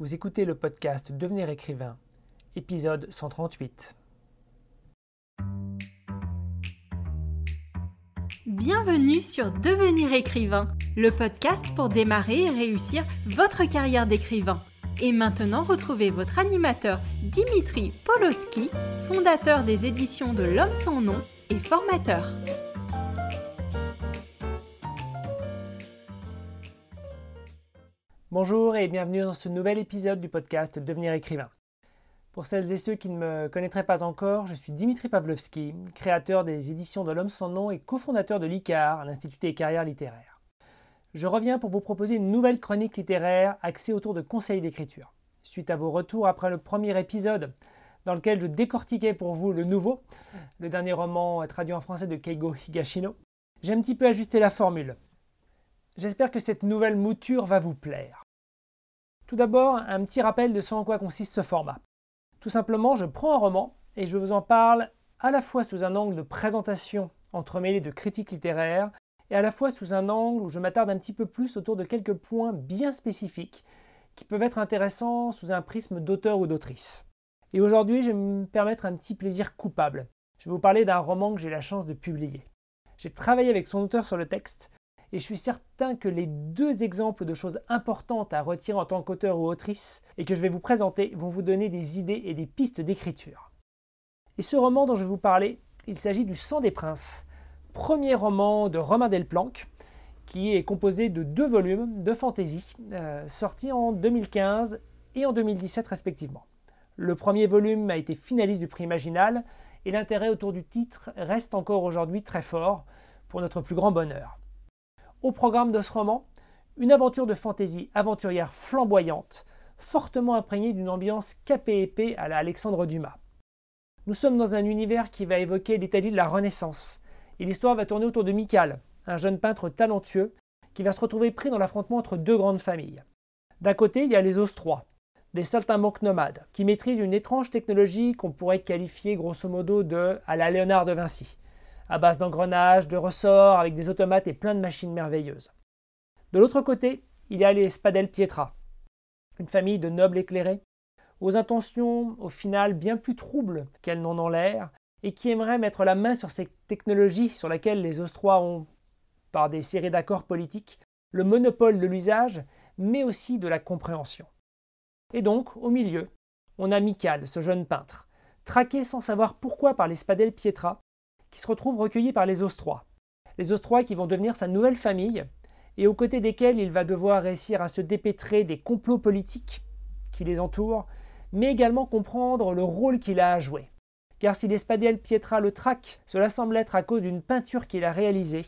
Vous écoutez le podcast Devenir écrivain, épisode 138. Bienvenue sur Devenir écrivain, le podcast pour démarrer et réussir votre carrière d'écrivain. Et maintenant, retrouvez votre animateur Dimitri Poloski, fondateur des éditions de L'Homme sans nom et formateur. Bonjour et bienvenue dans ce nouvel épisode du podcast Devenir écrivain. Pour celles et ceux qui ne me connaîtraient pas encore, je suis Dimitri Pavlovski, créateur des éditions de L'Homme sans nom et cofondateur de l'ICAR, l'Institut des carrières littéraires. Je reviens pour vous proposer une nouvelle chronique littéraire axée autour de conseils d'écriture. Suite à vos retours après le premier épisode, dans lequel je décortiquais pour vous le nouveau, le dernier roman traduit en français de Keigo Higashino, j'ai un petit peu ajusté la formule. J'espère que cette nouvelle mouture va vous plaire. Tout d'abord, un petit rappel de ce en quoi consiste ce format. Tout simplement, je prends un roman et je vous en parle à la fois sous un angle de présentation entremêlé de critique littéraire et à la fois sous un angle où je m'attarde un petit peu plus autour de quelques points bien spécifiques qui peuvent être intéressants sous un prisme d'auteur ou d'autrice. Et aujourd'hui, je vais me permettre un petit plaisir coupable. Je vais vous parler d'un roman que j'ai la chance de publier. J'ai travaillé avec son auteur sur le texte et je suis certain que les deux exemples de choses importantes à retirer en tant qu'auteur ou autrice et que je vais vous présenter vont vous donner des idées et des pistes d'écriture. Et ce roman dont je vais vous parler, il s'agit du Sang des Princes, premier roman de Romain Delplanque, qui est composé de deux volumes de fantasy, euh, sortis en 2015 et en 2017 respectivement. Le premier volume a été finaliste du prix Imaginal, et l'intérêt autour du titre reste encore aujourd'hui très fort, pour notre plus grand bonheur. Au programme de ce roman, une aventure de fantaisie aventurière flamboyante, fortement imprégnée d'une ambiance capée à la Alexandre Dumas. Nous sommes dans un univers qui va évoquer l'Italie de la Renaissance, et l'histoire va tourner autour de Michal, un jeune peintre talentueux qui va se retrouver pris dans l'affrontement entre deux grandes familles. D'un côté, il y a les Ostrois, des saltimbanques nomades, qui maîtrisent une étrange technologie qu'on pourrait qualifier grosso modo de à la Léonard de Vinci à base d'engrenages, de ressorts, avec des automates et plein de machines merveilleuses. De l'autre côté, il y a les Spadel Pietra, une famille de nobles éclairés, aux intentions au final bien plus troubles qu'elles n'en ont l'air, et qui aimeraient mettre la main sur ces technologies sur lesquelles les Ostrois ont, par des séries d'accords politiques, le monopole de l'usage, mais aussi de la compréhension. Et donc, au milieu, on a Michael, ce jeune peintre, traqué sans savoir pourquoi par les Spadel Pietra, qui se retrouve recueilli par les Ostrois. Les Ostrois qui vont devenir sa nouvelle famille et aux côtés desquels il va devoir réussir à se dépêtrer des complots politiques qui les entourent, mais également comprendre le rôle qu'il a à jouer. Car si l'Espadiel Pietra le traque, cela semble être à cause d'une peinture qu'il a réalisée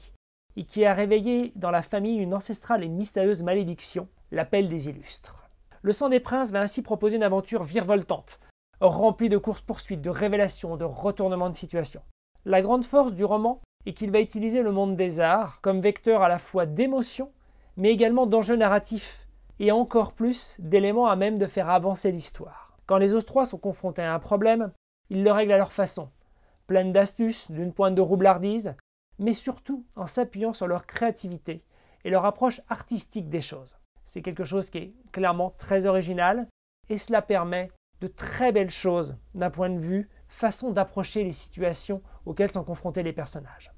et qui a réveillé dans la famille une ancestrale et mystérieuse malédiction, l'appel des illustres. Le sang des princes va ainsi proposer une aventure virevoltante, remplie de courses-poursuites, de révélations, de retournements de situation. La grande force du roman est qu'il va utiliser le monde des arts comme vecteur à la fois d'émotion, mais également d'enjeux narratifs, et encore plus d'éléments à même de faire avancer l'histoire. Quand les Ostrois sont confrontés à un problème, ils le règlent à leur façon, pleine d'astuces, d'une pointe de roublardise, mais surtout en s'appuyant sur leur créativité et leur approche artistique des choses. C'est quelque chose qui est clairement très original, et cela permet de très belles choses d'un point de vue façon d'approcher les situations auxquelles sont confrontés les personnages.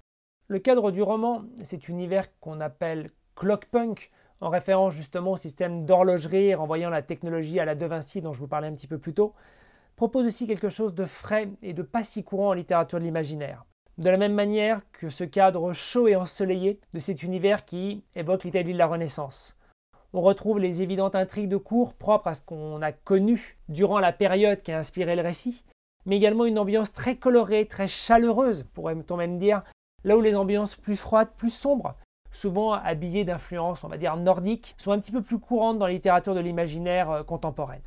Le cadre du roman, cet univers qu'on appelle clockpunk, en référence justement au système d'horlogerie renvoyant la technologie à la De Vinci dont je vous parlais un petit peu plus tôt, propose aussi quelque chose de frais et de pas si courant en littérature de l'imaginaire. De la même manière que ce cadre chaud et ensoleillé de cet univers qui évoque l'Italie de la Renaissance. On retrouve les évidentes intrigues de cours propres à ce qu'on a connu durant la période qui a inspiré le récit, mais également une ambiance très colorée, très chaleureuse, pourrait-on même dire, là où les ambiances plus froides, plus sombres, souvent habillées d'influences, on va dire, nordiques, sont un petit peu plus courantes dans la littérature de l'imaginaire euh, contemporaine.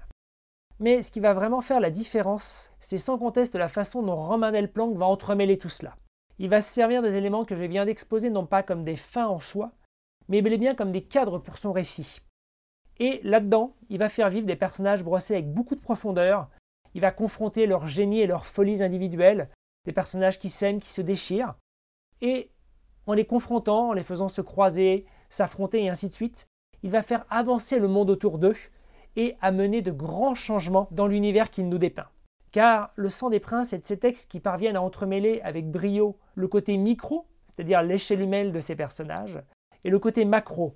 Mais ce qui va vraiment faire la différence, c'est sans conteste la façon dont Romain Delplanque va entremêler tout cela. Il va se servir des éléments que je viens d'exposer non pas comme des fins en soi, mais bel et bien comme des cadres pour son récit. Et là-dedans, il va faire vivre des personnages brossés avec beaucoup de profondeur, il va confronter leur génie et leurs folies individuelles, des personnages qui s'aiment, qui se déchirent, et en les confrontant, en les faisant se croiser, s'affronter et ainsi de suite, il va faire avancer le monde autour d'eux et amener de grands changements dans l'univers qu'il nous dépeint. Car Le sang des princes est de ces textes qui parviennent à entremêler avec brio le côté micro, c'est-à-dire l'échelle humaine de ces personnages, et le côté macro,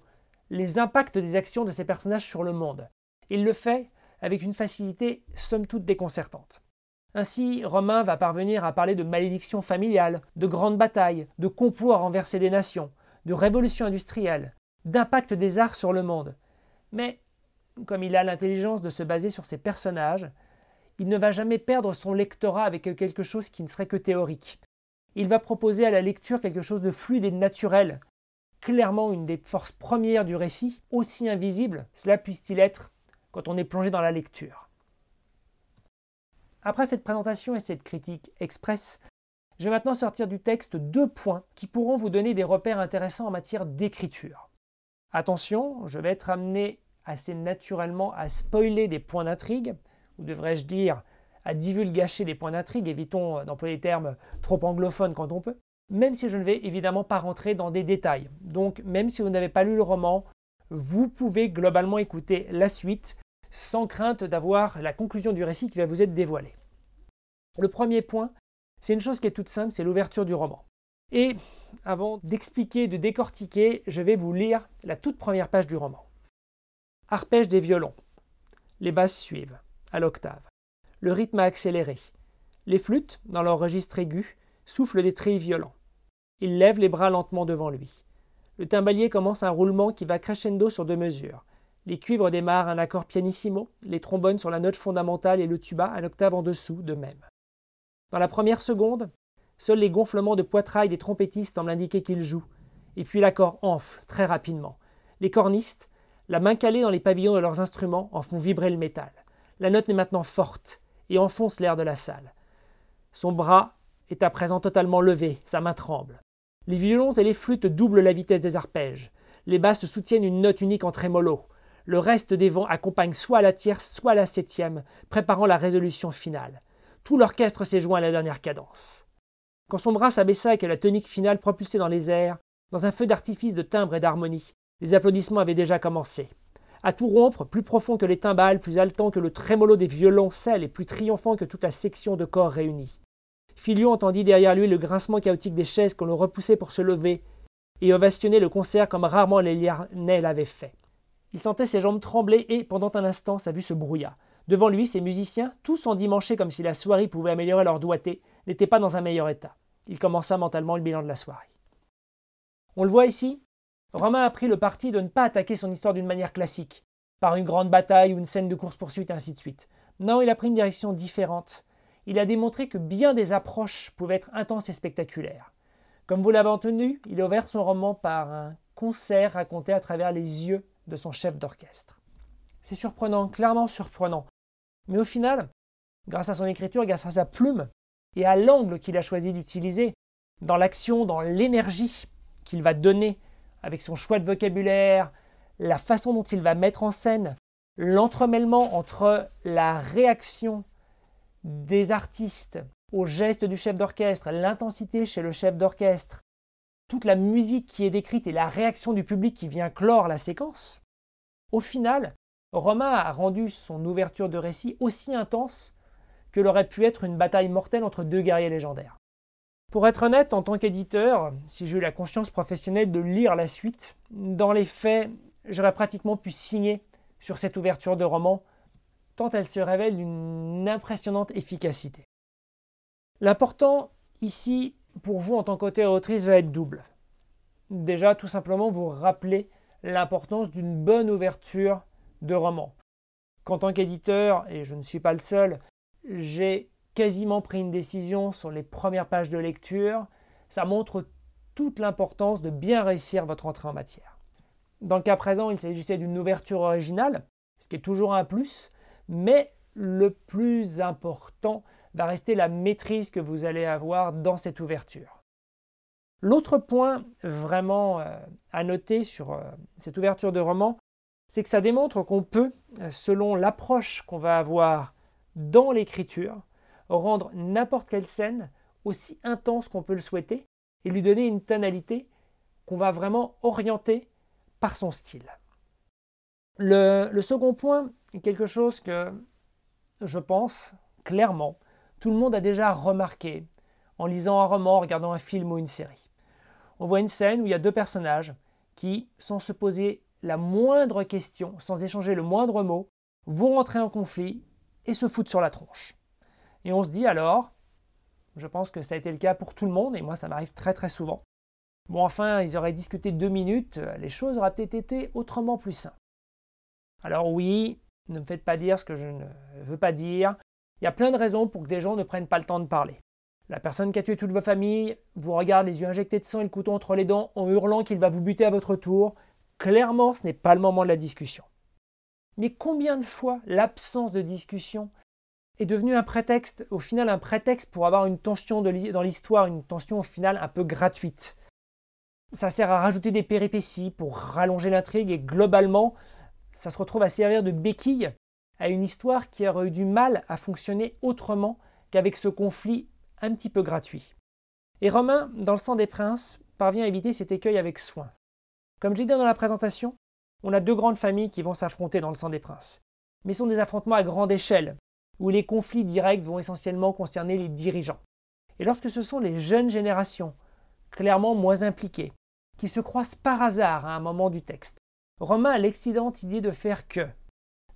les impacts des actions de ces personnages sur le monde. Il le fait avec une facilité somme toute déconcertante. Ainsi, Romain va parvenir à parler de malédiction familiale, de grandes batailles, de complots à renverser des nations, de révolution industrielle, d'impact des arts sur le monde. Mais, comme il a l'intelligence de se baser sur ses personnages, il ne va jamais perdre son lectorat avec quelque chose qui ne serait que théorique. Il va proposer à la lecture quelque chose de fluide et de naturel, clairement une des forces premières du récit, aussi invisible cela puisse-t-il être quand on est plongé dans la lecture. Après cette présentation et cette critique express, je vais maintenant sortir du texte deux points qui pourront vous donner des repères intéressants en matière d'écriture. Attention, je vais être amené assez naturellement à spoiler des points d'intrigue, ou devrais-je dire à divulgacher des points d'intrigue, évitons d'employer des termes trop anglophones quand on peut même si je ne vais évidemment pas rentrer dans des détails. Donc même si vous n'avez pas lu le roman, vous pouvez globalement écouter la suite sans crainte d'avoir la conclusion du récit qui va vous être dévoilée. Le premier point, c'est une chose qui est toute simple, c'est l'ouverture du roman. Et avant d'expliquer, de décortiquer, je vais vous lire la toute première page du roman. Arpège des violons. Les basses suivent, à l'octave. Le rythme a accéléré. Les flûtes, dans leur registre aigu, souffle des trilles violents. Il lève les bras lentement devant lui. Le timbalier commence un roulement qui va crescendo sur deux mesures. Les cuivres démarrent un accord pianissimo, les trombones sur la note fondamentale et le tuba un octave en dessous de même. Dans la première seconde, seuls les gonflements de poitrail des trompettistes semblent indiquer qu'ils jouent, et puis l'accord enfle très rapidement. Les cornistes, la main calée dans les pavillons de leurs instruments, en font vibrer le métal. La note est maintenant forte et enfonce l'air de la salle. Son bras est à présent totalement levé, sa main tremble. Les violons et les flûtes doublent la vitesse des arpèges. Les basses soutiennent une note unique en trémolo. Le reste des vents accompagne soit la tierce, soit la septième, préparant la résolution finale. Tout l'orchestre s'est joint à la dernière cadence. Quand son bras s'abaissa et que la tonique finale propulsait dans les airs, dans un feu d'artifice de timbre et d'harmonie, les applaudissements avaient déjà commencé. À tout rompre, plus profond que les timbales, plus haletant que le trémolo des violoncelles et plus triomphant que toute la section de corps réunie. Filion entendit derrière lui le grincement chaotique des chaises qu'on le repoussait pour se lever, et ovationnait le concert comme rarement les Liarnais l'avaient fait. Il sentait ses jambes trembler et, pendant un instant, sa vue se brouilla. Devant lui, ses musiciens, tous endimanchés comme si la soirée pouvait améliorer leur doigté, n'étaient pas dans un meilleur état. Il commença mentalement le bilan de la soirée. On le voit ici, Romain a pris le parti de ne pas attaquer son histoire d'une manière classique, par une grande bataille ou une scène de course-poursuite ainsi de suite. Non, il a pris une direction différente, il a démontré que bien des approches pouvaient être intenses et spectaculaires. Comme vous l'avez entendu, il a ouvert son roman par un concert raconté à travers les yeux de son chef d'orchestre. C'est surprenant, clairement surprenant. Mais au final, grâce à son écriture, grâce à sa plume et à l'angle qu'il a choisi d'utiliser, dans l'action, dans l'énergie qu'il va donner avec son choix de vocabulaire, la façon dont il va mettre en scène, l'entremêlement entre la réaction des artistes au geste du chef d'orchestre, l'intensité chez le chef d'orchestre, toute la musique qui est décrite et la réaction du public qui vient clore la séquence, au final, Romain a rendu son ouverture de récit aussi intense que l'aurait pu être une bataille mortelle entre deux guerriers légendaires. Pour être honnête, en tant qu'éditeur, si j'ai eu la conscience professionnelle de lire la suite, dans les faits, j'aurais pratiquement pu signer sur cette ouverture de roman tant elle se révèle d'une impressionnante efficacité. L'important ici, pour vous en tant qu'auteur autrice, va être double. Déjà, tout simplement, vous rappeler l'importance d'une bonne ouverture de roman. Qu'en tant qu'éditeur, et je ne suis pas le seul, j'ai quasiment pris une décision sur les premières pages de lecture. Ça montre toute l'importance de bien réussir votre entrée en matière. Dans le cas présent, il s'agissait d'une ouverture originale, ce qui est toujours un plus, mais le plus important va rester la maîtrise que vous allez avoir dans cette ouverture. L'autre point vraiment euh, à noter sur euh, cette ouverture de roman, c'est que ça démontre qu'on peut, euh, selon l'approche qu'on va avoir dans l'écriture, rendre n'importe quelle scène aussi intense qu'on peut le souhaiter et lui donner une tonalité qu'on va vraiment orienter par son style. Le, second point quelque chose que je pense clairement tout le monde a déjà remarqué en lisant un roman, en regardant un film ou une série. On voit une scène où il y a deux personnages qui, sans se poser la moindre question, sans échanger le moindre mot, vont rentrer en conflit et se foutent sur la tronche. Et on se dit alors, je pense que ça a été le cas pour tout le monde, et moi ça m'arrive très très souvent. Bon, enfin, ils auraient discuté deux minutes, les choses auraient peut-être été autrement plus simples. Alors oui, ne me faites pas dire ce que je ne veux pas dire. Il y a plein de raisons pour que des gens ne prennent pas le temps de parler. La personne qui a tué toute votre famille vous regarde les yeux injectés de sang et le couteau entre les dents en hurlant qu'il va vous buter à votre tour. Clairement, ce n'est pas le moment de la discussion. Mais combien de fois l'absence de discussion est devenue un prétexte, au final un prétexte pour avoir une tension dans l'histoire, une tension au final un peu gratuite? Ça sert à rajouter des péripéties pour rallonger l'intrigue et globalement, ça se retrouve à servir de béquille à une histoire qui aurait eu du mal à fonctionner autrement qu'avec ce conflit un petit peu gratuit. Et Romain, dans le sang des princes, parvient à éviter cet écueil avec soin. Comme je l'ai dit dans la présentation, on a deux grandes familles qui vont s'affronter dans le sang des princes. Mais ce sont des affrontements à grande échelle, où les conflits directs vont essentiellement concerner les dirigeants. Et lorsque ce sont les jeunes générations, clairement moins impliquées, qui se croisent par hasard à un moment du texte, Romain a l'excellente idée de faire que,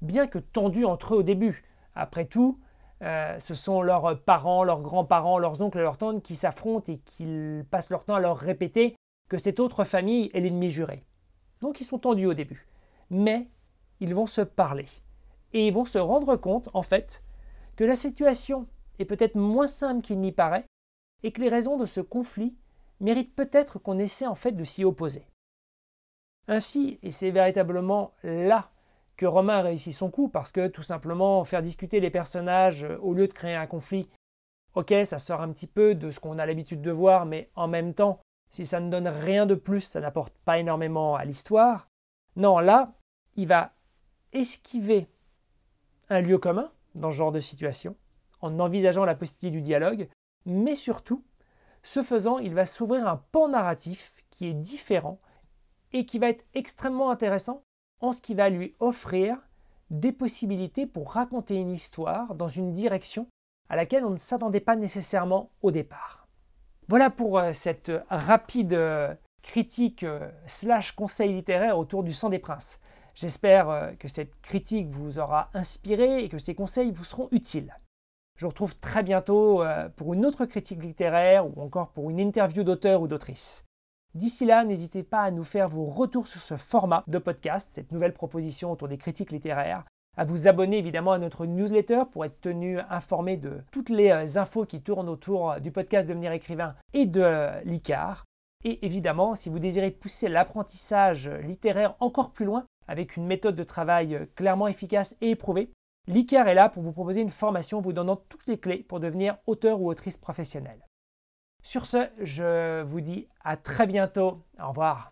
bien que tendus entre eux au début, après tout, euh, ce sont leurs parents, leurs grands-parents, leurs oncles et leurs tantes qui s'affrontent et qui passent leur temps à leur répéter que cette autre famille est l'ennemi juré. Donc ils sont tendus au début. Mais ils vont se parler. Et ils vont se rendre compte, en fait, que la situation est peut-être moins simple qu'il n'y paraît, et que les raisons de ce conflit méritent peut-être qu'on essaie en fait de s'y opposer. Ainsi, et c'est véritablement là que Romain réussit son coup, parce que tout simplement faire discuter les personnages euh, au lieu de créer un conflit, ok, ça sort un petit peu de ce qu'on a l'habitude de voir, mais en même temps, si ça ne donne rien de plus, ça n'apporte pas énormément à l'histoire. Non, là, il va esquiver un lieu commun dans ce genre de situation, en envisageant la possibilité du dialogue, mais surtout, ce faisant, il va s'ouvrir un pan narratif qui est différent et qui va être extrêmement intéressant en ce qui va lui offrir des possibilités pour raconter une histoire dans une direction à laquelle on ne s'attendait pas nécessairement au départ. Voilà pour euh, cette rapide euh, critique euh, slash conseil littéraire autour du sang des princes. J'espère que cette critique vous aura inspiré et que ces conseils vous seront utiles. Je vous retrouve très bientôt pour une autre critique littéraire ou encore pour une interview d'auteur ou d'autrice. D'ici là, n'hésitez pas à nous faire vos retours sur ce format de podcast, cette nouvelle proposition autour des critiques littéraires, à vous abonner évidemment à notre newsletter pour être tenu informé de toutes les euh, infos qui tournent autour du podcast Devenir écrivain et de euh, l'ICAR. Et évidemment, si vous désirez pousser l'apprentissage littéraire encore plus loin, avec une méthode de travail euh, clairement efficace et éprouvée, l'ICAR est là pour vous proposer une formation vous donnant toutes les clés pour devenir auteur ou autrice professionnelle. Sur ce, je vous dis à très bientôt. Au revoir.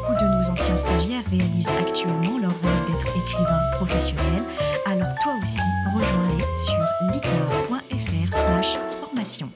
beaucoup de nos anciens stagiaires réalisent actuellement leur rêve d'être écrivain professionnel, alors toi aussi, rejoins-les sur licorne.fr slash formation.